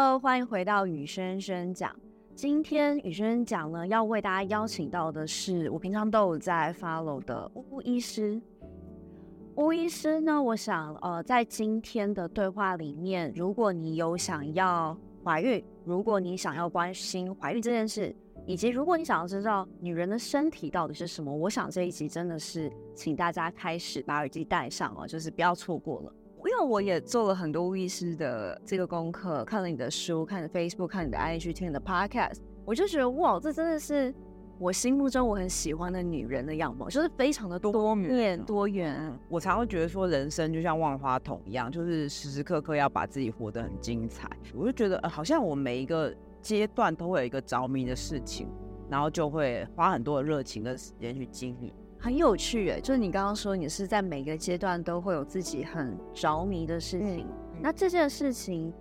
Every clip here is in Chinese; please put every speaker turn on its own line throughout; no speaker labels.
Hello，欢迎回到雨轩轩讲。今天雨轩轩讲呢，要为大家邀请到的是我平常都有在 follow 的巫医师。巫医师呢，我想呃，在今天的对话里面，如果你有想要怀孕，如果你想要关心怀孕这件事，以及如果你想要知道女人的身体到底是什么，我想这一集真的是请大家开始把耳机戴上哦，就是不要错过了。因为我也做了很多巫医师的这个功课，看了你的书，看了 Facebook，看你的 IG，听你的 Podcast，我就觉得哇，这真的是。我心目中我很喜欢的女人的样貌，就是非常的多面多元。
我常会觉得说，人生就像万花筒一样，就是时时刻刻要把自己活得很精彩。我就觉得，呃，好像我每一个阶段都会有一个着迷的事情，然后就会花很多的热情跟时间去经历。
很有趣诶，就是你刚刚说你是在每个阶段都会有自己很着迷的事情，嗯，那这件事情。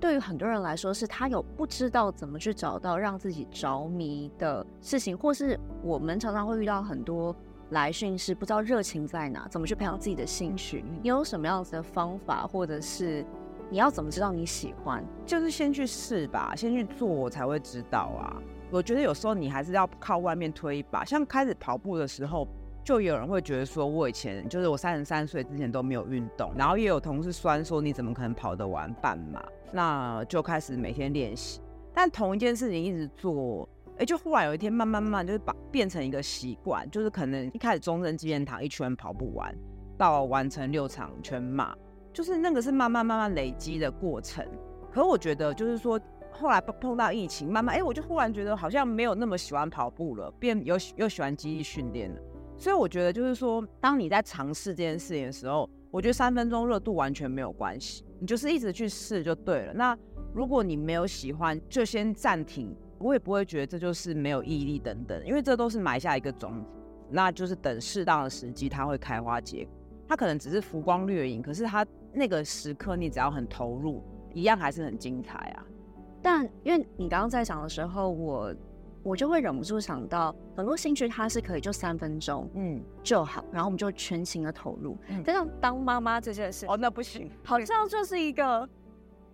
对于很多人来说，是他有不知道怎么去找到让自己着迷的事情，或是我们常常会遇到很多来讯是不知道热情在哪，怎么去培养自己的兴趣。你有什么样子的方法，或者是你要怎么知道你喜欢？
就是先去试吧，先去做，我才会知道啊。我觉得有时候你还是要靠外面推一把，像开始跑步的时候。就有人会觉得说，我以前就是我三十三岁之前都没有运动，然后也有同事酸说，你怎么可能跑得完半马？那就开始每天练习，但同一件事情一直做，哎，就忽然有一天慢慢慢慢就是把变成一个习惯，就是可能一开始中正纪念堂一圈跑不完，到完成六场全马，就是那个是慢慢慢慢累积的过程。可我觉得就是说，后来碰到疫情，慢慢哎，我就忽然觉得好像没有那么喜欢跑步了，变又又喜欢肌力训练了。所以我觉得，就是说，当你在尝试这件事情的时候，我觉得三分钟热度完全没有关系，你就是一直去试就对了。那如果你没有喜欢，就先暂停，我也不会觉得这就是没有毅力等等，因为这都是埋下一个种子，那就是等适当的时机，它会开花结果。它可能只是浮光掠影，可是它那个时刻，你只要很投入，一样还是很精彩啊。
但因为你刚刚在讲的时候，我。我就会忍不住想到很多兴趣，它是可以就三分钟，嗯，就好，然后我们就全情的投入。嗯，但像当妈妈这件事，
哦，那不行，
好像就是一个，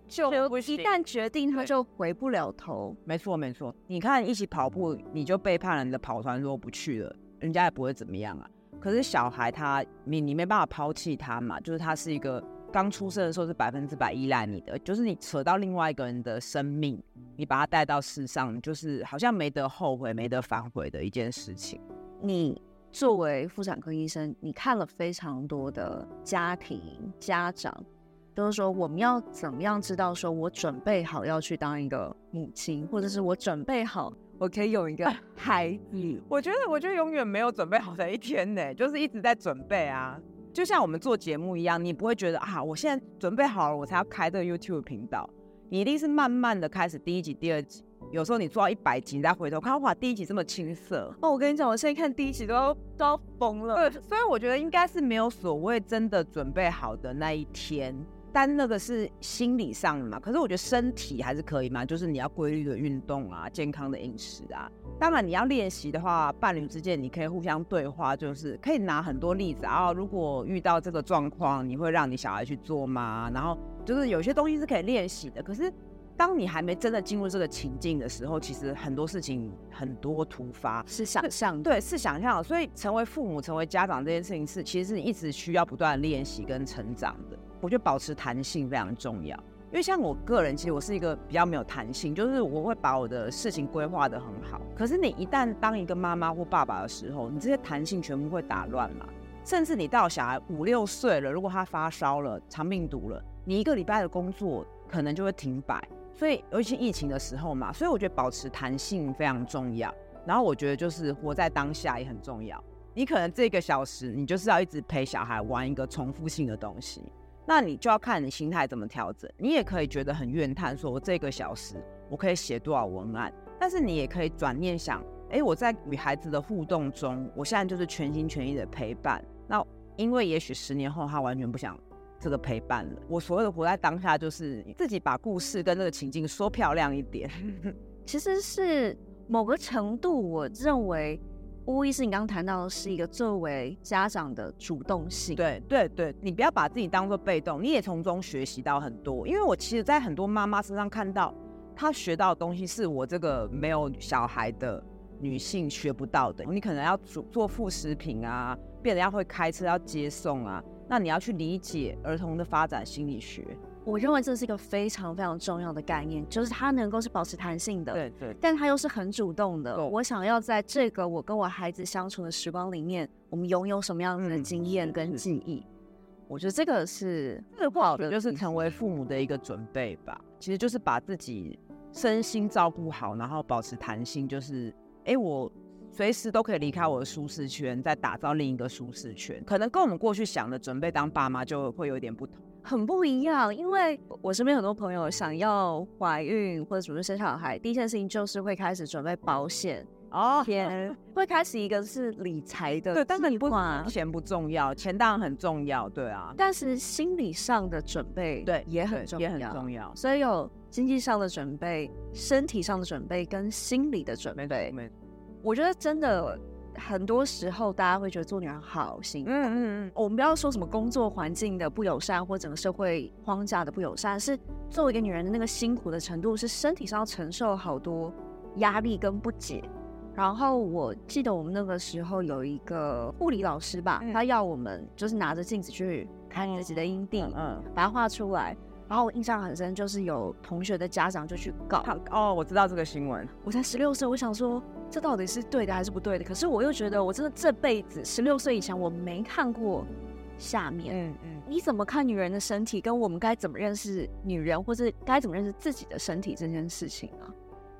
就一旦决定，他就回不了头。
没错，没错。你看，一起跑步，你就背叛了你的跑团，如果不去了，人家也不会怎么样啊。可是小孩他，你你没办法抛弃他嘛，就是他是一个。刚出生的时候是百分之百依赖你的，就是你扯到另外一个人的生命，你把他带到世上，就是好像没得后悔、没得反悔的一件事情。
你作为妇产科医生，你看了非常多的家庭家长，都是说我们要怎么样知道说我准备好要去当一个母亲，或者是我准备好我可以有一个孩子？
我觉得，我觉得永远没有准备好的一天呢，就是一直在准备啊。就像我们做节目一样，你不会觉得啊，我现在准备好了，我才要开这个 YouTube 频道。你一定是慢慢的开始第一集、第二集，有时候你做到一百集，你再回头看，哇，第一集这么青涩。
哦，我跟你讲，我现在看第一集都要都要疯了。
对，所以我觉得应该是没有所谓真的准备好的那一天。但那个是心理上的嘛，可是我觉得身体还是可以嘛，就是你要规律的运动啊，健康的饮食啊。当然你要练习的话，伴侣之间你可以互相对话，就是可以拿很多例子啊。如果遇到这个状况，你会让你小孩去做吗？然后就是有些东西是可以练习的。可是当你还没真的进入这个情境的时候，其实很多事情很多突发，
是想象，
对，是想象。所以成为父母、成为家长这件事情是，其实是你一直需要不断练习跟成长的。我觉得保持弹性非常重要，因为像我个人，其实我是一个比较没有弹性，就是我会把我的事情规划得很好。可是你一旦当一个妈妈或爸爸的时候，你这些弹性全部会打乱嘛。甚至你到小孩五六岁了，如果他发烧了、肠病毒了，你一个礼拜的工作可能就会停摆。所以尤其疫情的时候嘛，所以我觉得保持弹性非常重要。然后我觉得就是活在当下也很重要。你可能这个小时你就是要一直陪小孩玩一个重复性的东西。那你就要看你心态怎么调整。你也可以觉得很怨叹，说我这个小时我可以写多少文案，但是你也可以转念想，诶，我在与孩子的互动中，我现在就是全心全意的陪伴。那因为也许十年后他完全不想这个陪伴了。我所谓的活在当下，就是自己把故事跟这个情境说漂亮一点。
其实是某个程度，我认为巫医师，你刚刚谈到的是一个作为家长的主动性。
对对对，你不要把自己当做被动，你也从中学习到很多。因为我其实，在很多妈妈身上看到，她学到的东西是我这个没有小孩的女性学不到的。你可能要做做副食品啊，变得要会开车，要接送啊，那你要去理解儿童的发展心理学。
我认为这是一个非常非常重要的概念，就是它能够是保持弹性的，
对对，
但它又是很主动的。我想要在这个我跟我孩子相处的时光里面，我们拥有什么样的经验跟记忆？我觉得这个是这个不好的，
就是成为父母的一个准备吧。其实就是把自己身心照顾好，然后保持弹性，就是哎，我随时都可以离开我的舒适圈，再打造另一个舒适圈。可能跟我们过去想的准备当爸妈就会有点不同。
很不一样，因为我身边很多朋友想要怀孕或者准备生小孩，第一件事情就是会开始准备保险。
哦，
天，会开始一个是理财的，
对，但是你不管钱不重要，钱当然很重要，对啊，
但是心理上的准备对也很重要，
也很重要，
所以有经济上的准备、身体上的准备跟心理的准备，对，我觉得真的。很多时候，大家会觉得做女人好辛苦。嗯嗯嗯，我们不要说什么工作环境的不友善，或整个社会框架的不友善，是作为一个女人的那个辛苦的程度，是身体上要承受好多压力跟不解。然后我记得我们那个时候有一个护理老师吧，他要我们就是拿着镜子去看自己的阴蒂，嗯，把它画出来。然后我印象很深，就是有同学的家长就去告他。
哦，我知道这个新闻。
我才十六岁，我想说这到底是对的还是不对的？可是我又觉得我真的这辈子十六岁以前我没看过下面。嗯嗯。你怎么看女人的身体？跟我们该怎么认识女人，或是该怎么认识自己的身体这件事情啊？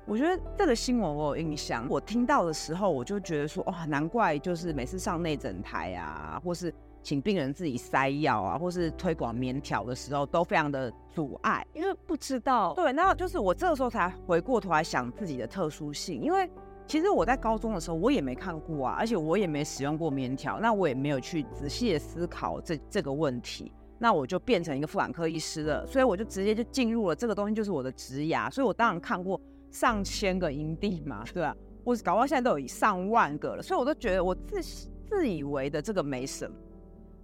我觉得这个新闻我有印象。我听到的时候，我就觉得说，哇，难怪就是每次上内诊台啊，或是。请病人自己塞药啊，或是推广棉条的时候，都非常的阻碍，
因为不知道。
对，那就是我这个时候才回过头来想自己的特殊性，因为其实我在高中的时候我也没看过啊，而且我也没使用过棉条，那我也没有去仔细的思考这这个问题，那我就变成一个妇产科医师了，所以我就直接就进入了这个东西，就是我的职涯，所以我当然看过上千个营地嘛，对吧？我搞到现在都有上万个了，所以我都觉得我自自以为的这个没什么。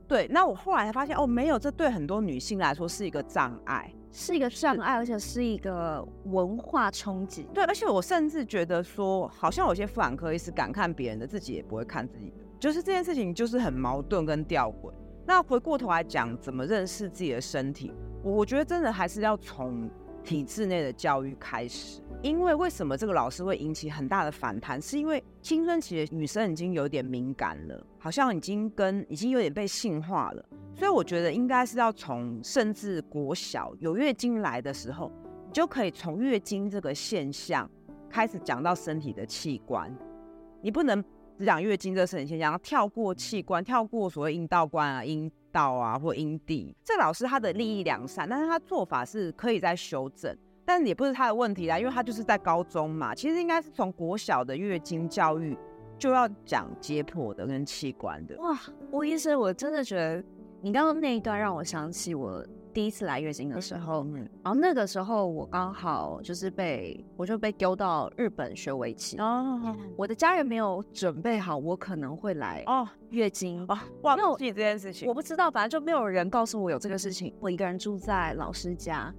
对，那我后来才发现，哦，没有，这对很多女性来说是一个障碍，
是一个障碍，而且是一个文化冲击。
对，而且我甚至觉得说，好像有些妇产科医师敢看别人的，自己也不会看自己的，就是这件事情就是很矛盾跟吊诡。那回过头来讲，怎么认识自己的身体，我我觉得真的还是要从体制内的教育开始。因为为什么这个老师会引起很大的反弹？是因为青春期的女生已经有点敏感了，好像已经跟已经有点被性化了，所以我觉得应该是要从甚至国小有月经来的时候，你就可以从月经这个现象开始讲到身体的器官，你不能只讲月经这个身体现象，要跳过器官，跳过所谓阴道关啊、阴道啊或阴蒂。这老师他的利益良善，但是他做法是可以再修正。但也不是他的问题啦，因为他就是在高中嘛。其实应该是从国小的月经教育就要讲解剖的跟器官的。
哇，吴医生，我真的觉得你刚刚那一段让我想起我第一次来月经的时候。嗯，然后那个时候我刚好就是被我就被丢到日本学围棋哦。我的家人没有准备好我可能会来哦月经哦，
忘记这件事情。
我不知道，反正就没有人告诉我有这个事情。我一个人住在老师家。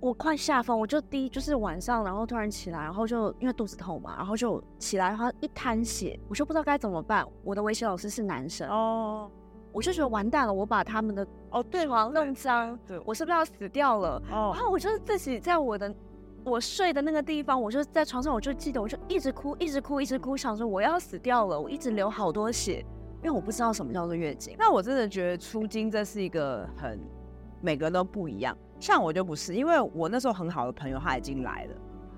我快下疯，我就第一就是晚上，然后突然起来，然后就因为肚子痛嘛，然后就起来，然后一滩血，我就不知道该怎么办。我的围棋老师是男生哦，我就觉得完蛋了，我把他们的哦对床弄脏，对，我是不是要死掉了？哦，然后我就自己在我的我睡的那个地方，我就在床上，我就记得，我就一直哭，一直哭，一直哭，想说我要死掉了，我一直流好多血，因为我不知道什么叫做月经。
那我真的觉得出经这是一个很每个人都不一样。像我就不是，因为我那时候很好的朋友他已经来了，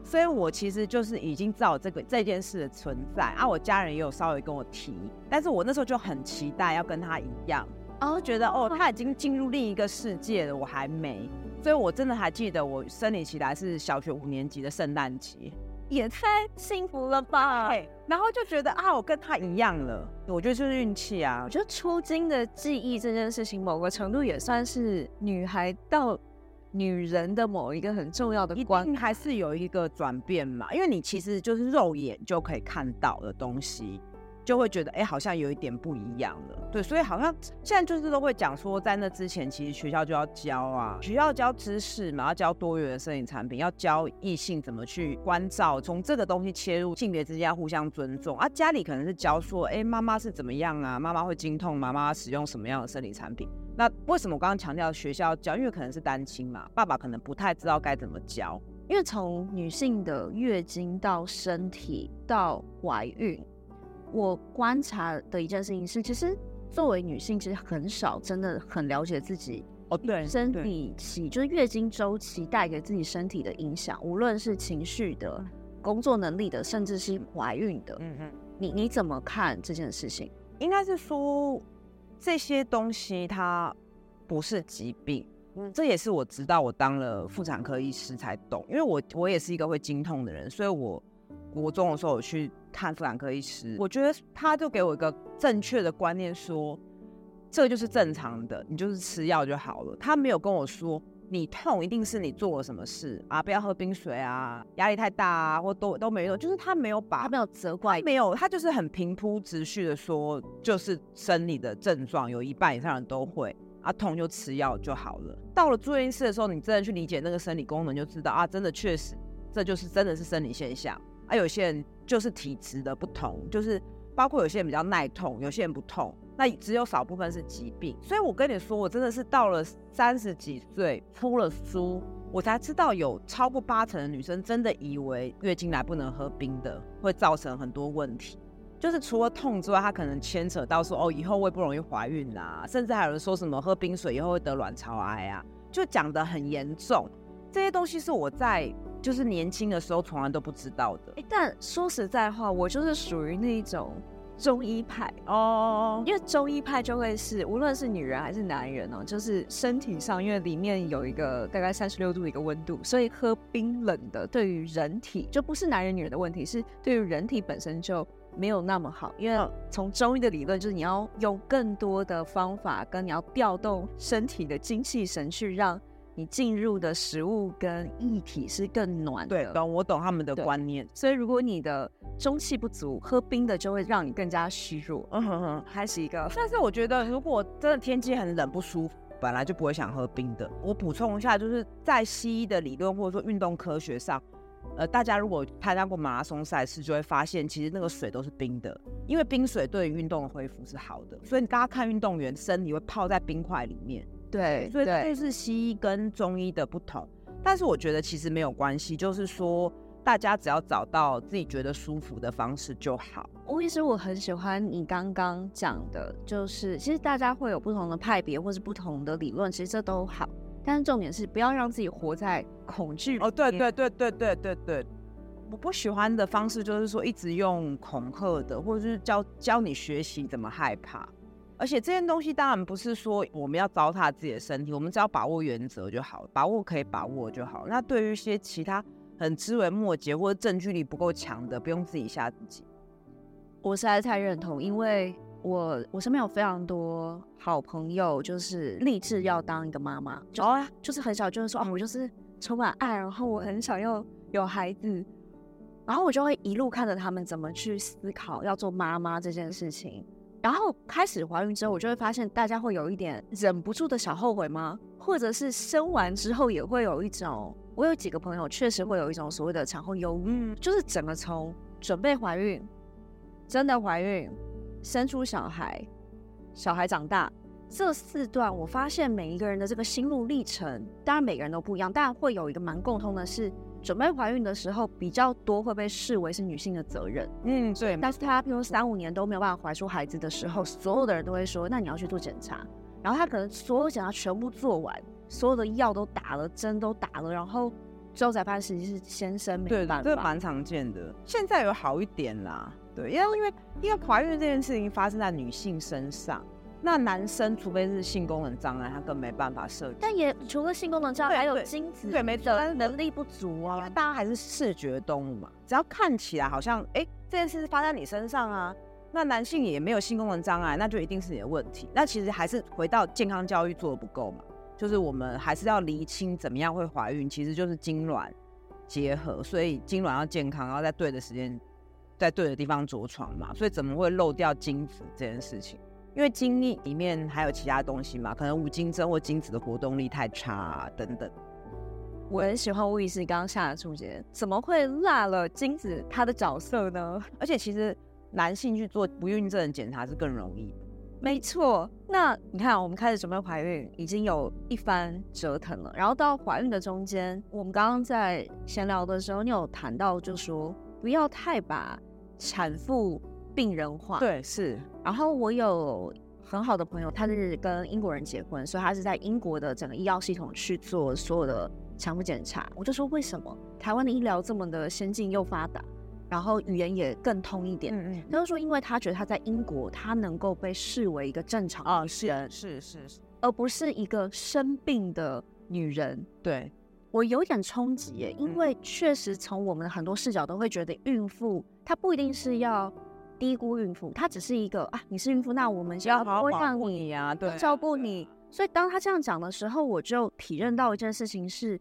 所以我其实就是已经知道这个这件事的存在啊。我家人也有稍微跟我提，但是我那时候就很期待要跟他一样，然后觉得哦，他已经进入另一个世界了，我还没，所以我真的还记得我生理期来是小学五年级的圣诞节，
也太幸福了吧！
然后就觉得啊，我跟他一样了，我觉得就是运气啊。
我觉得初经的记忆这件事情，某个程度也算是女孩到。女人的某一个很重要的
关，还是有一个转变嘛，因为你其实就是肉眼就可以看到的东西。就会觉得哎、好像有一点不一样了，对，所以好像现在就是都会讲说，在那之前，其实学校就要教啊，学校教知识嘛，要教多元的生理产品，要教异性怎么去关照，从这个东西切入，性别之间互相尊重啊。家里可能是教说，哎、欸，妈妈是怎么样啊？妈妈会经痛？妈妈使用什么样的生理产品？那为什么我刚刚强调学校教？因为可能是单亲嘛，爸爸可能不太知道该怎么教。
因为从女性的月经到身体到怀孕。我观察的一件事情是，其实作为女性，其实很少真的很了解自己
哦，对，
生理期就是月经周期带给自己身体的影响，无论是情绪的、工作能力的，甚至是怀孕的。嗯嗯，你你怎么看这件事情？
应该是说这些东西它不是疾病，嗯，这也是我直到我当了妇产科医师才懂，因为我我也是一个会经痛的人，所以我。国中的时候我去看妇产科医师，我觉得他就给我一个正确的观念说，说这个就是正常的，你就是吃药就好了。他没有跟我说你痛一定是你做了什么事啊，不要喝冰水啊，压力太大啊，或都都没有，就是他没有把
他没有责怪，
没有，他就是很平铺直叙的说，就是生理的症状有一半以上人都会啊，痛就吃药就好了。到了住院室的时候，你真的去理解那个生理功能，就知道啊，真的确实这就是真的是生理现象。啊，有些人就是体质的不同，就是包括有些人比较耐痛，有些人不痛，那只有少部分是疾病。所以我跟你说，我真的是到了三十几岁出了书，我才知道有超过八成的女生真的以为月经来不能喝冰的，会造成很多问题。就是除了痛之外，它可能牵扯到说哦，以后会不容易怀孕啦，甚至还有人说什么喝冰水以后会得卵巢癌啊，就讲得很严重。这些东西是我在。就是年轻的时候从来都不知道的。
欸，但说实在话，我就是属于那种中医派哦，因为中医派就会是无论是女人还是男人哦，就是身体上，因为里面有一个大概三十六度的一个温度，所以喝冰冷的对于人体就不是男人女人的问题，是对于人体本身就没有那么好。因为从中医的理论就是你要用更多的方法，跟你要调动身体的精气神去让。你进入的食物跟液体是更暖的，
对，懂，我懂他们的观念。
所以如果你的中气不足，喝冰的就会让你更加虚弱。嗯哼哼，还是一个。
但是我觉得，如果真的天气很冷不舒服，本来就不会想喝冰的。我补充一下，就是在西医的理论或者说运动科学上，呃，大家如果参加过马拉松赛事，就会发现其实那个水都是冰的，因为冰水对于运动的恢复是好的。所以你大家看运动员身体会泡在冰块里面。对，所以这是西医跟中医的不同，但是我觉得其实没有关系，就是说大家只要找到自己觉得舒服的方式就好。
吴医师，我很喜欢你刚刚讲的，就是其实大家会有不同的派别或是不同的理论，其实这都好，但是重点是不要让自己活在恐惧。
哦，对对对对对对对，我不喜欢的方式就是说一直用恐吓的，或者是教教你学习怎么害怕。而且这件东西当然不是说我们要糟蹋自己的身体，我们只要把握原则就好，把握可以把握就好。那对于一些其他很枝微末节或者证据力不够强的，不用自己吓自己。
我实在太认同，因为我我身边有非常多好朋友，就是立志要当一个妈妈，就、哦、就是很小就是说啊，我就是充满爱，然后我很想要有孩子，然后我就会一路看着他们怎么去思考要做妈妈这件事情。然后开始怀孕之后，我就会发现大家会有一点忍不住的小后悔吗？或者是生完之后也会有一种，我有几个朋友确实会有一种所谓的产后忧郁，就是整个从准备怀孕、真的怀孕、生出小孩、小孩长大这四段，我发现每一个人的这个心路历程，当然每个人都不一样，但会有一个蛮共通的是。准备怀孕的时候比较多会被视为是女性的责任，
嗯，对。
但是她譬如三五年都没有办法怀出孩子的时候，所有的人都会说，那你要去做检查。然后她可能所有检查全部做完，所有的药都打了，针都打了，然后最后才发现实际是先生没办法。
对，这蛮常见的。现在有好一点啦，对，因为因为因为怀孕这件事情发生在女性身上。那男生除非是性功能障碍，他更没办法设计。
但也除了性功能障碍，还有精子
对，没错，但是
能力不足啊。
因为大家还是视觉动物嘛，只要看起来好像哎、欸、这件事是发生在你身上啊，那男性也没有性功能障碍，那就一定是你的问题。那其实还是回到健康教育做的不够嘛。就是我们还是要厘清怎么样会怀孕，其实就是精卵结合，所以精卵要健康，然后在对的时间，在对的地方着床嘛，所以怎么会漏掉精子这件事情？因为精力里面还有其他东西嘛，可能无精症或精子的活动力太差啊，等等。
我很喜欢巫医师刚刚下的注解，怎么会落了精子它的角色呢？
而且其实男性去做不孕症检查是更容易。
没错，那你看我们开始准备怀孕，已经有一番折腾了，然后到怀孕的中间，我们刚刚在闲聊的时候，你有谈到就说不要太把产妇。病人化，
对，是。
然后我有很好的朋友，他是跟英国人结婚，所以他是在英国的整个医药系统去做所有的产妇检查。我就说，为什么台湾的医疗这么的先进又发达，然后语言也更通一点？嗯嗯。他就说，因为他觉得他在英国，他能够被视为一个正常啊，是
是是是，
而不是一个生病的女人。
对，
我有点冲击耶，因为确实从我们的很多视角都会觉得，孕妇她不一定是要。低估孕妇，她只是一个啊，你是孕妇，那我们就要
保护你呀，对，
照顾你。所以当他这样讲的时候，我就体认到一件事情是，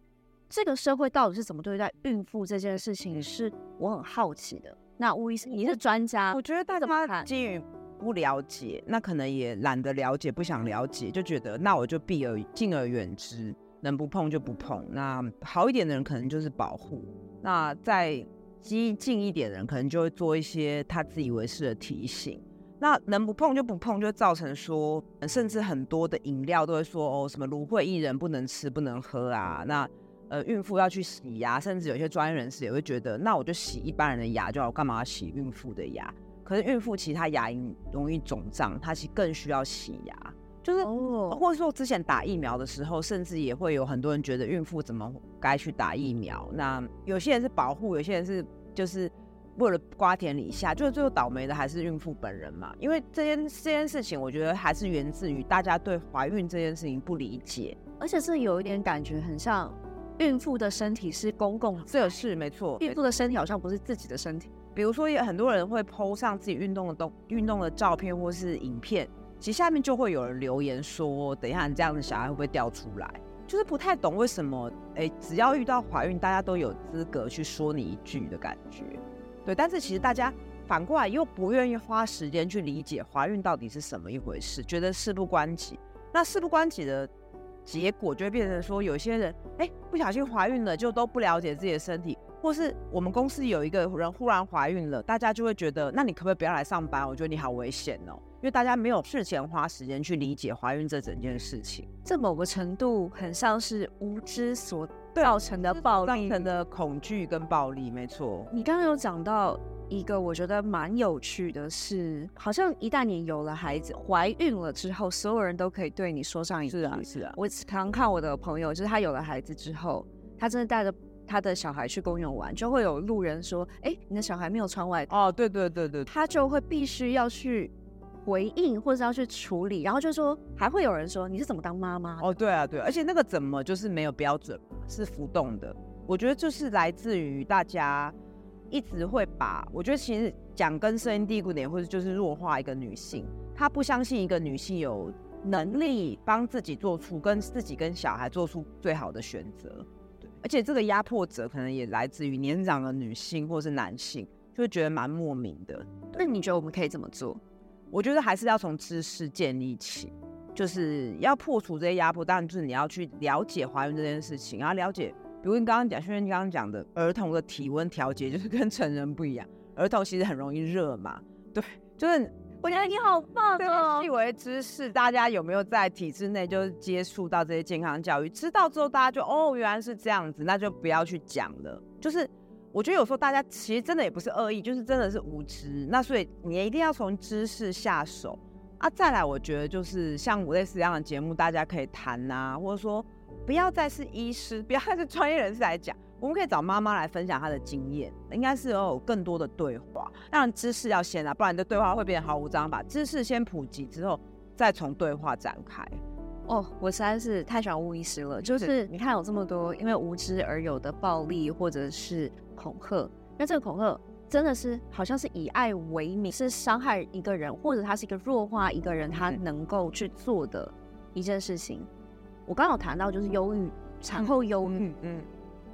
这个社会到底是怎么对待孕妇这件事情，是我很好奇的。那巫医生，你是专家，
我觉得大家基于不了解，那可能也懒得了解，不想了解，就觉得那我就避而敬而远之，能不碰就不碰。那好一点的人可能就是保护。那在。激进一点的人可能就会做一些他自以为是的提醒，那能不碰就不碰，就造成说，甚至很多的饮料都会说哦，什么芦荟薏仁不能吃不能喝啊，那呃孕妇要去洗牙，甚至有些专业人士也会觉得，那我就洗一般人的牙就好，干嘛要洗孕妇的牙？可是孕妇其实她牙龈容易肿胀，她其实更需要洗牙。就是，或者说之前打疫苗的时候，甚至也会有很多人觉得孕妇怎么该去打疫苗。那有些人是保护，有些人是就是为了瓜田李下，就是最后倒霉的还是孕妇本人嘛。因为这件这件事情，我觉得还是源自于大家对怀孕这件事情不理解，
而且是有一点感觉很像孕妇的身体是公共，
这是没错，
孕妇的身体好像不是自己的身体。
比如说，有很多人会 po 上自己运动的动运动的照片或是影片。其实下面就会有人留言说：“等一下，你这样的小孩会不会掉出来？”就是不太懂为什么，哎，只要遇到怀孕，大家都有资格去说你一句的感觉。对，但是其实大家反过来又不愿意花时间去理解怀孕到底是什么一回事，觉得事不关己。那事不关己的结果就会变成说，有些人哎不小心怀孕了，就都不了解自己的身体。或是我们公司有一个人忽然怀孕了，大家就会觉得，那你可不可以不要来上班？我觉得你好危险哦，因为大家没有事前花时间去理解怀孕这整件事情。
这某个程度很像是无知所造成的暴力，
造成的恐惧跟暴力，没错。
你刚刚有讲到一个我觉得蛮有趣的是，好像一旦你有了孩子，怀孕了之后，所有人都可以对你说上一句。
是啊，是啊。
我常看我的朋友，就是他有了孩子之后，他真的带着。他的小孩去公园玩，就会有路人说：“哎、欸，你的小孩没有穿外套。”
哦，对对对对，
他就会必须要去回应，或者要去处理，然后就说还会有人说：“你是怎么当妈妈？”
哦，对啊，对，而且那个怎么就是没有标准，是浮动的。我觉得就是来自于大家一直会把，我觉得其实讲根深蒂固点，或者就是弱化一个女性，她不相信一个女性有能力帮自己做出跟自己跟小孩做出最好的选择。对而且这个压迫者可能也来自于年长的女性或是男性，就会觉得蛮莫名的。
那你觉得我们可以怎么做？
我觉得还是要从知识建立起，就是要破除这些压迫。当然，就是你要去了解怀孕这件事情，然后了解，比如你刚刚讲，萱萱刚刚讲的儿童的体温调节就是跟成人不一样，儿童其实很容易热嘛，对，就是。
我觉得你好棒哦！
细微知识，大家有没有在体制内就是接触到这些健康教育？知道之后，大家就哦，原来是这样子，那就不要去讲了。就是我觉得有时候大家其实真的也不是恶意，就是真的是无知。那所以你一定要从知识下手啊。再来，我觉得就是像我类似这样的节目，大家可以谈啊，或者说不要再是医师，不要再是专业人士来讲。我们可以找妈妈来分享她的经验，应该是要有更多的对话。当然知识要先啊，不然你的对话会变得毫无章法。知识先普及之后，再从对话展开。
哦，我实在是太喜欢巫医师了。就是你看有这么多因为无知而有的暴力或者是恐吓，那这个恐吓真的是好像是以爱为名，是伤害一个人，或者他是一个弱化一个人他能够去做的一件事情。我刚有谈到就是忧郁，产后忧郁，嗯，嗯，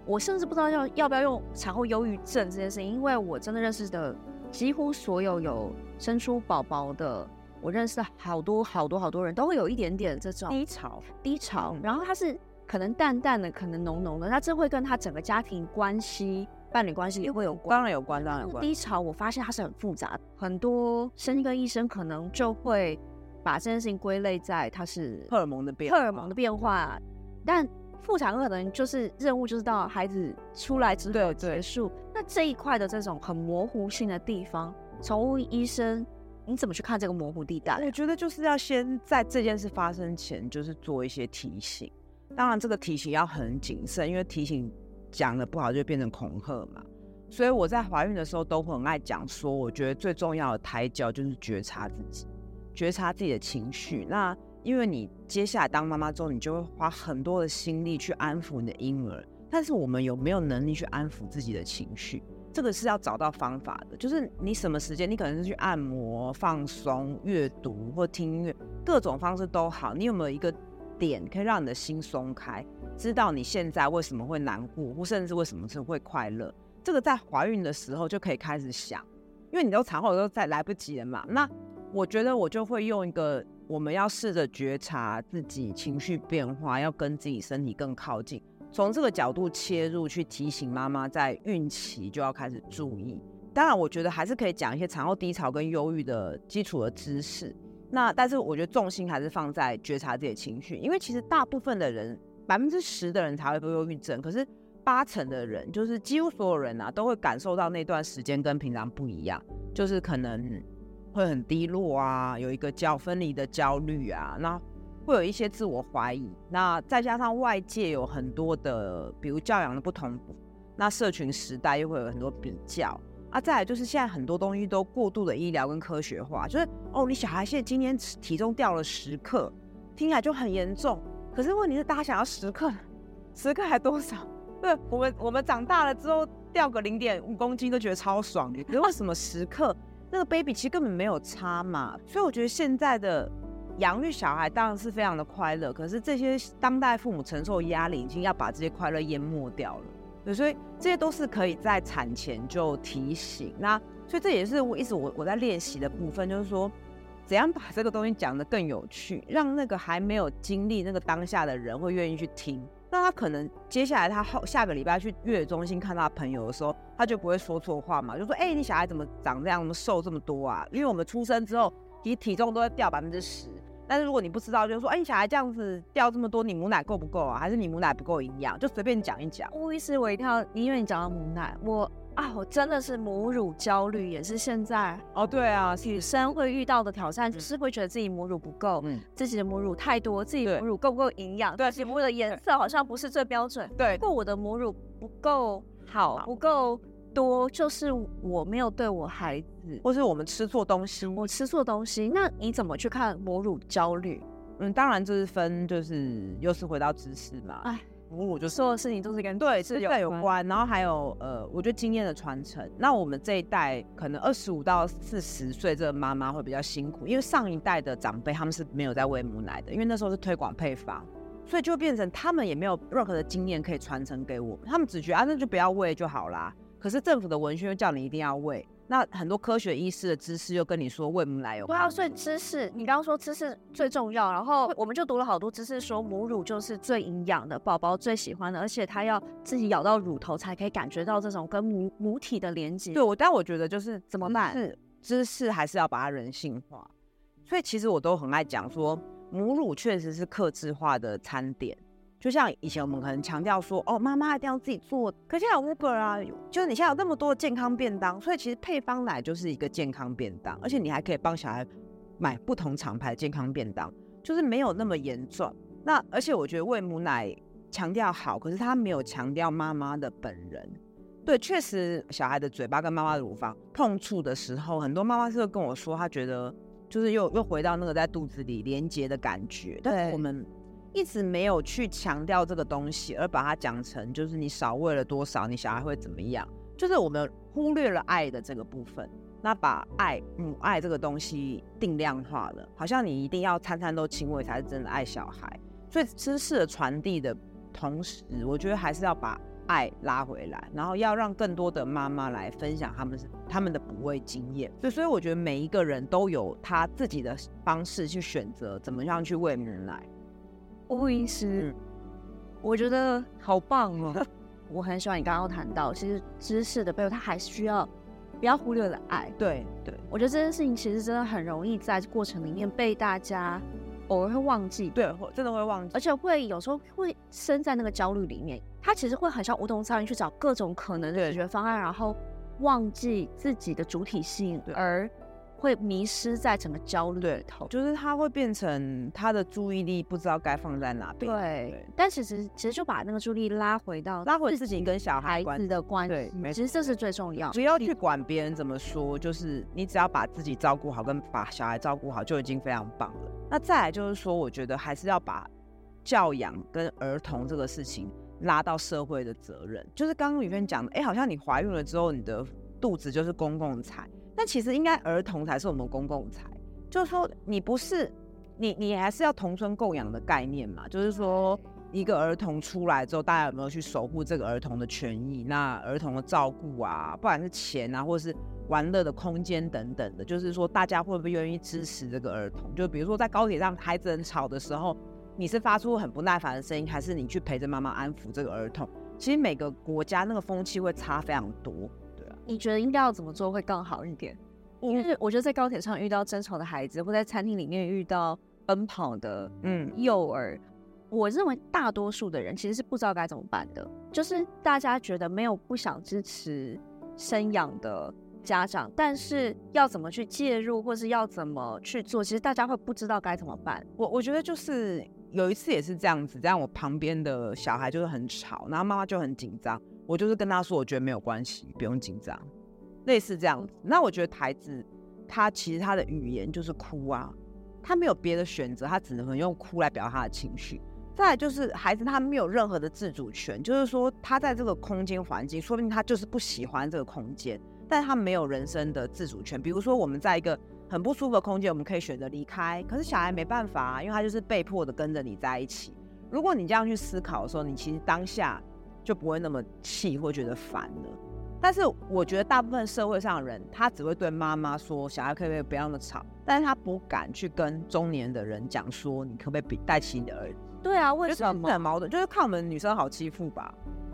我甚至不知道要要不要用产后忧郁症这件事情，因为我真的认识的几乎所有有生出宝宝的，我认识的好多好多好多人都会有一点点这种
低潮，
低潮，然后他是可能淡淡的，可能浓浓的，那这会跟他整个家庭关系。伴侣关系也会有关，
当然有关，当然有关。
低潮，我发现它是很复杂的，很多身心科医生可能就会把这件事情归类在它是
荷尔蒙的变
荷尔蒙的变化，但妇产科可能就是任务就是到孩子出来之后结束。那这一块的这种很模糊性的地方，宠物医生你怎么去看这个模糊地带？
我觉得就是要先在这件事发生前，就是做一些提醒。当然，这个提醒要很谨慎，因为提醒。讲的不好就变成恐吓嘛，所以我在怀孕的时候都很爱讲说，我觉得最重要的胎教就是觉察自己，觉察自己的情绪。那因为你接下来当妈妈之后，你就会花很多的心力去安抚你的婴儿，但是我们有没有能力去安抚自己的情绪？这个是要找到方法的。就是你什么时间，你可能是去按摩、放松、阅读或听音乐，各种方式都好。你有没有一个点可以让你的心松开？知道你现在为什么会难过，或甚至为什么是会快乐，这个在怀孕的时候就可以开始想，因为你都产后都再来不及了嘛。那我觉得我就会用一个，我们要试着觉察自己情绪变化，要跟自己身体更靠近，从这个角度切入去提醒妈妈在孕期就要开始注意。当然，我觉得还是可以讲一些产后低潮跟忧郁的基础的知识。那但是我觉得重心还是放在觉察自己的情绪，因为其实大部分的人。百分之十的人才会得忧郁症，可是八成的人，就是几乎所有人啊，都会感受到那段时间跟平常不一样，就是可能会很低落啊，有一个焦分离的焦虑啊，那会有一些自我怀疑，那再加上外界有很多的，比如教养的不同，那社群时代又会有很多比较啊，再来就是现在很多东西都过度的医疗跟科学化，就是哦，你小孩现在今天体重掉了十克，听起来就很严重。可是问题是，大家想要十克，十克还多少？对，我们我们长大了之后掉个零点五公斤都觉得超爽的。可是为什么十克那个 baby 其实根本没有差嘛？所以我觉得现在的养育小孩当然是非常的快乐，可是这些当代父母承受压力已经要把这些快乐淹没掉了。对，所以这些都是可以在产前就提醒。那所以这也是我一直我我在练习的部分，就是说。怎样把这个东西讲得更有趣，让那个还没有经历那个当下的人会愿意去听？那他可能接下来他后下个礼拜去月子中心看他朋友的时候，他就不会说错话嘛，就说：“哎、你小孩怎么长这样，怎么瘦这么多啊？”因为我们出生之后，其实体重都会掉百分之十。但是如果你不知道，就是说：“哎、欸，你小孩这样子掉这么多，你母奶够不够啊？还是你母奶不够营养？”就随便讲一讲。
不好意思，我一定要，因为你讲到母奶，我。啊，我真的是母乳焦虑，也是现在
哦，对啊，
女生会遇到的挑战，就是会觉得自己母乳不够，嗯，自己的母乳太多，自己母乳够不够营养？对，自己母乳的颜色好像不是最标准，对，或我的母乳不够好，不够多，就是我没有对我孩子，
或是我们吃错东西，
我吃错东西，那你怎么去看母乳焦虑？
嗯，当然就是分，就是又是回到知识嘛，哎。母乳就所有事情都是跟对是有有关，然后还有呃，我觉得经验的传承。那我们这一代可能二十五到四十岁这个妈妈会比较辛苦，因为上一代的长辈他们是没有在喂母奶的，因为那时候是推广配方，所以就变成他们也没有任何的经验可以传承给我们，他们只觉得啊，那就不要喂就好啦。可是政府的文宣又叫你一定要喂。那很多科学医师的知识又跟你说喂母奶有关，
对啊，所以知识，你刚刚说知识最重要，然后我们就读了好多知识，说母乳就是最营养的，宝宝最喜欢的，而且他要自己咬到乳头才可以感觉到这种跟母母体的连接。
对，我但我觉得就是怎么办？是知识还是要把它人性化，所以其实我都很爱讲说，母乳确实是克制化的餐点。就像以前我们可能强调说，哦，妈妈一定要自己做。可现在有 Uber 啊，就是你现在有那么多的健康便当，所以其实配方奶就是一个健康便当，而且你还可以帮小孩买不同厂牌的健康便当，就是没有那么严重。那而且我觉得喂母奶强调好，可是他没有强调妈妈的本人。对，确实小孩的嘴巴跟妈妈的乳房碰触的时候，很多妈妈是会跟我说，她觉得就是又又回到那个在肚子里连接的感觉。但是我们。一直没有去强调这个东西，而把它讲成就是你少喂了多少，你小孩会怎么样？就是我们忽略了爱的这个部分，那把爱母爱这个东西定量化了，好像你一定要餐餐都亲喂才是真的爱小孩。所以知识的传递的同时，我觉得还是要把爱拉回来，然后要让更多的妈妈来分享他们他们的哺喂经验。所以，所以我觉得每一个人都有他自己的方式去选择怎么样去喂母奶。
吴医师，嗯、我觉得好棒哦！我很喜欢你刚刚谈到，其实知识的背后，它还需要不要忽略了爱。
对对，
我觉得这件事情其实真的很容易在过程里面被大家。偶尔会忘记，
对，真的会忘记，
而且会有时候会身在那个焦虑里面。他其实会很像无头苍蝇去找各种可能的解决方案，然后忘记自己的主体性，而会迷失在整个焦虑里头。
就是他会变成他的注意力不知道该放在哪边。
对，对，但其实其实就把那个注意力拉回到
拉回自己跟小孩
子的关系，对，其实这是最重要。
不要去管别人怎么说，就是你只要把自己照顾好，跟把小孩照顾好，就已经非常棒了。那再来就是说，我觉得还是要把教养跟儿童这个事情拉到社会的责任。就是刚刚宇轩讲的，哎，好像你怀孕了之后，你的肚子就是公共财，但其实应该儿童才是我们公共财。就是说，你不是你，你还是要同村共养的概念嘛。就是说，一个儿童出来之后，大家有没有去守护这个儿童的权益？那儿童的照顾啊，不管是钱啊，或者是。玩乐的空间等等的，就是说大家会不会愿意支持这个儿童？就比如说在高铁上孩子很吵的时候，你是发出很不耐烦的声音，还是你去陪着妈妈安抚这个儿童？其实每个国家那个风气会差非常多。
你觉得应该要怎么做会更好一点？因为我觉得在高铁上遇到争吵的孩子，或在餐厅里面遇到奔跑的嗯幼儿，嗯、我认为大多数的人其实是不知道该怎么办的。就是大家觉得没有不想支持生养的。家长，但是要怎么去介入，或是要怎么去做，其实大家会不知道该怎么办。
我我觉得就是有一次也是这样子，这样我旁边的小孩就是很吵，然后妈妈就很紧张，我就是跟他说，我觉得没有关系，不用紧张，类似这样子。那我觉得孩子他其实他的语言就是哭啊，他没有别的选择，他只能用哭来表达他的情绪。再来就是孩子他没有任何的自主权，就是说他在这个空间环境，说不定他就是不喜欢这个空间。但他没有人生的自主权，比如说我们在一个很不舒服的空间，我们可以选择离开。可是小孩没办法啊，因为他就是被迫的跟着你在一起。如果你这样去思考的时候，你其实当下就不会那么气或觉得烦了。但是我觉得大部分社会上的人，他只会对妈妈说小孩可不可以不要那么吵，但是他不敢去跟中年的人讲说你可不可以比带起你的儿子。
对啊，为什么？
很矛盾，就是看我们女生好欺负吧。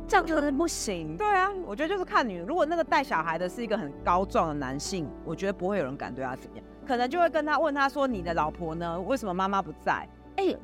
这样就是不行。
对啊，我觉得就是看女。如果那个带小孩的是一个很高壮的男性，我觉得不会有人敢对他怎么样，可能就会跟他问他说：“你的老婆呢？为什么妈妈不在？”
哎、欸。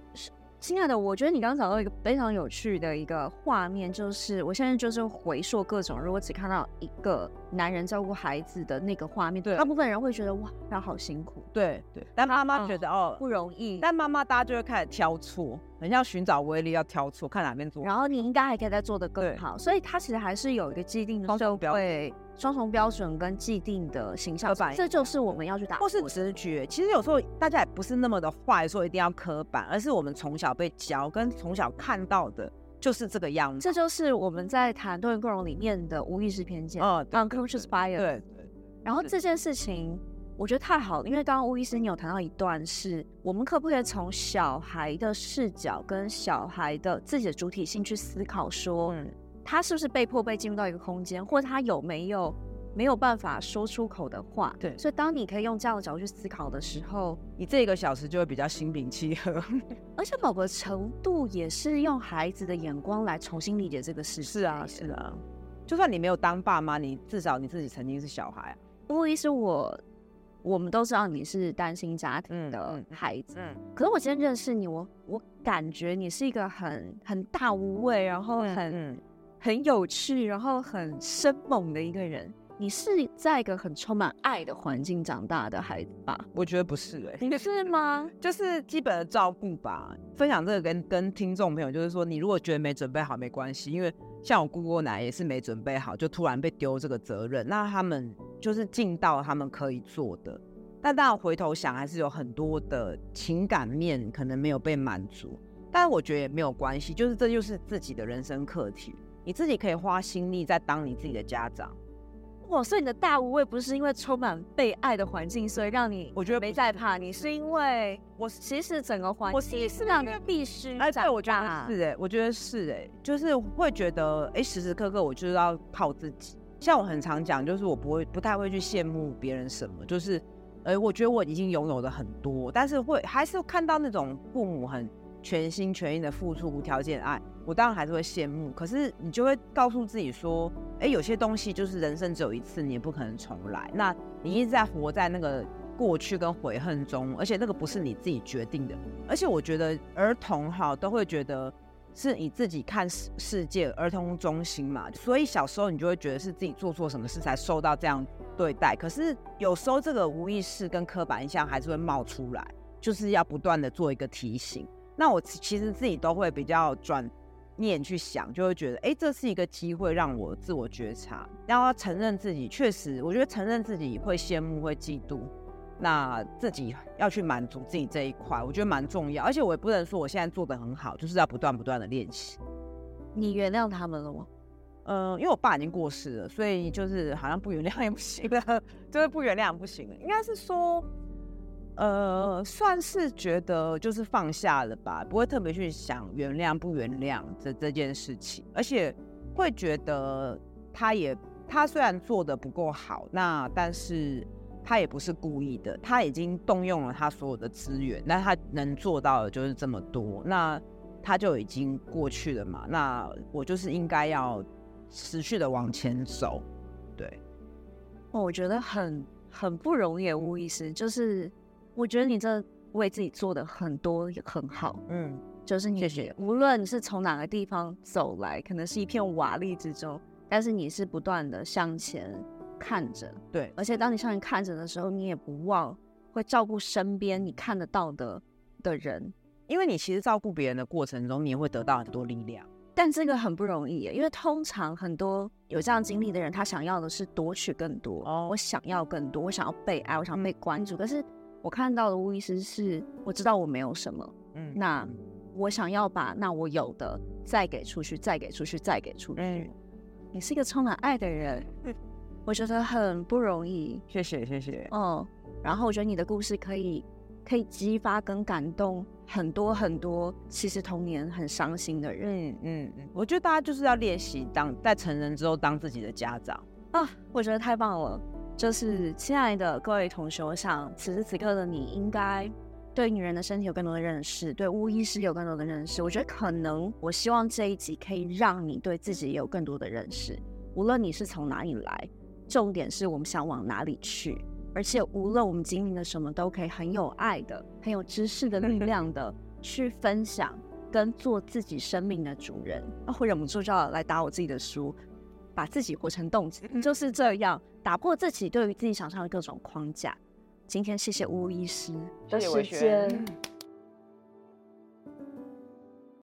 亲爱的，我觉得你刚刚找到一个非常有趣的一个画面，就是我现在就是回溯各种，如果只看到一个男人照顾孩子的那个画面，对，大部分人会觉得哇，他好辛苦，
对对。但妈妈觉得哦，
哦不容易，
但妈妈大家就会开始挑错，很像寻找威力要挑错，看哪边做。
然后你应该还可以再做得更好，所以它其实还是有一个既定的社会。双重标准跟既定的形象，这就是我们要去打破。
或是直觉，其实有时候大家也不是那么的坏，说一定要刻板，而是我们从小被教跟从小看到的就是这个样子。
这就是我们在谈多元共融里面的无意识偏见，
嗯
，unconscious bias。对对。然后这件事情我觉得太好了，因为刚刚巫医师你有谈到一段是，我们可不可以从小孩的视角跟小孩的自己的主体性去思考说，嗯。他是不是被迫被进入到一个空间，或者他有没有没有办法说出口的话？
对，
所以当你可以用这样的角度去思考的时候，
你这一个小时就会比较心平气和，
而且某个程度也是用孩子的眼光来重新理解这个事情。
是啊，是啊，就算你没有当爸妈，你至少你自己曾经是小孩啊。
不意思，我我们都知道你是单亲家庭的孩子，嗯，嗯嗯，可是我今天认识你，我我感觉你是一个很很大无畏，然后很。嗯很有趣，然后很生猛的一个人。你是在一个很充满爱的环境长大的孩子吧？
我觉得不是哎、欸，
你是 吗？
就是基本的照顾吧。分享这个跟跟听众朋友，就是说，你如果觉得没准备好，没关系，因为像我姑姑奶也是没准备好，就突然被丢这个责任。那他们就是尽到他们可以做的，但当然回头想，还是有很多的情感面可能没有被满足。但是我觉得也没有关系，就是这就是自己的人生课题。你自己可以花心力在当你自己的家长。
哇，所以你的大无畏不是因为充满被爱的环境，所以让你
我觉得
没在怕，你是因为我其实整个环境是让你必须
哎，对，我觉得是哎，我觉得是哎，就是会觉得哎，时时刻刻我就是要靠自己。像我很常讲，就是我不会不太会去羡慕别人什么，就是呃，我觉得我已经拥有的很多，但是会还是看到那种父母很全心全意的付出、无条件爱，我当然还是会羡慕。可是你就会告诉自己说，哎，有些东西就是人生只有一次，你也不可能重来。那你一直在活在那个过去跟悔恨中，而且那个不是你自己决定的。而且我觉得儿童哈都会觉得是你自己看世世界，儿童中心嘛，所以小时候你就会觉得是自己做错什么事才受到这样对待。可是有时候这个无意识跟刻板印象还是会冒出来，就是要不断的做一个提醒。那我其实自己都会比较转念去想，就会觉得，哎，这是一个机会让我自我觉察，然后承认自己确实，我觉得承认自己会羡慕、会嫉妒，那自己要去满足自己这一块，我觉得蛮重要。而且我也不能说我现在做的很好，就是要不断不断的练习。
你原谅他们了吗？
嗯、呃，因为我爸已经过世了，所以就是好像不原谅也不行了，就是不原谅不行了，应该是说。呃，算是觉得就是放下了吧，不会特别去想原谅不原谅这这件事情，而且会觉得他也他虽然做的不够好，那但是他也不是故意的，他已经动用了他所有的资源，那他能做到的就是这么多，那他就已经过去了嘛，那我就是应该要持续的往前走，对，
哦，我觉得很很不容易，吴医师就是。我觉得你这为自己做的很多也很好，嗯，就是你，谢谢。无论你是从哪个地方走来，可能是一片瓦砾之中，但是你是不断的向前看着，
对。
而且当你上去看着的时候，你也不忘会照顾身边你看得到的的人，
因为你其实照顾别人的过程中，你也会得到很多力量。
但这个很不容易，因为通常很多有这样经历的人，他想要的是夺取更多。哦，我想要更多，我想要被爱，我想要被关注，可是。我看到的巫医师是，我知道我没有什么，嗯，那我想要把那我有的再给出去，再给出去，再给出去。嗯，你是一个充满爱的人，我觉得很不容易。
谢谢，谢谢。
嗯，然后我觉得你的故事可以可以激发跟感动很多很多，其实童年很伤心的人。
嗯嗯嗯，我觉得大家就是要练习当在成人之后当自己的家长
啊，我觉得太棒了。就是亲爱的各位同学，我想此时此刻的你应该对女人的身体有更多的认识，对巫医师有更多的认识。我觉得可能，我希望这一集可以让你对自己有更多的认识。无论你是从哪里来，重点是我们想往哪里去。而且无论我们经历了什么，都可以很有爱的、很有知识的力量的 去分享，跟做自己生命的主人。那会忍不住就要来打我自己的书。把自己活成动词，就是这样打破自己对于自己想象的各种框架。今天谢谢巫医师的时间。谢谢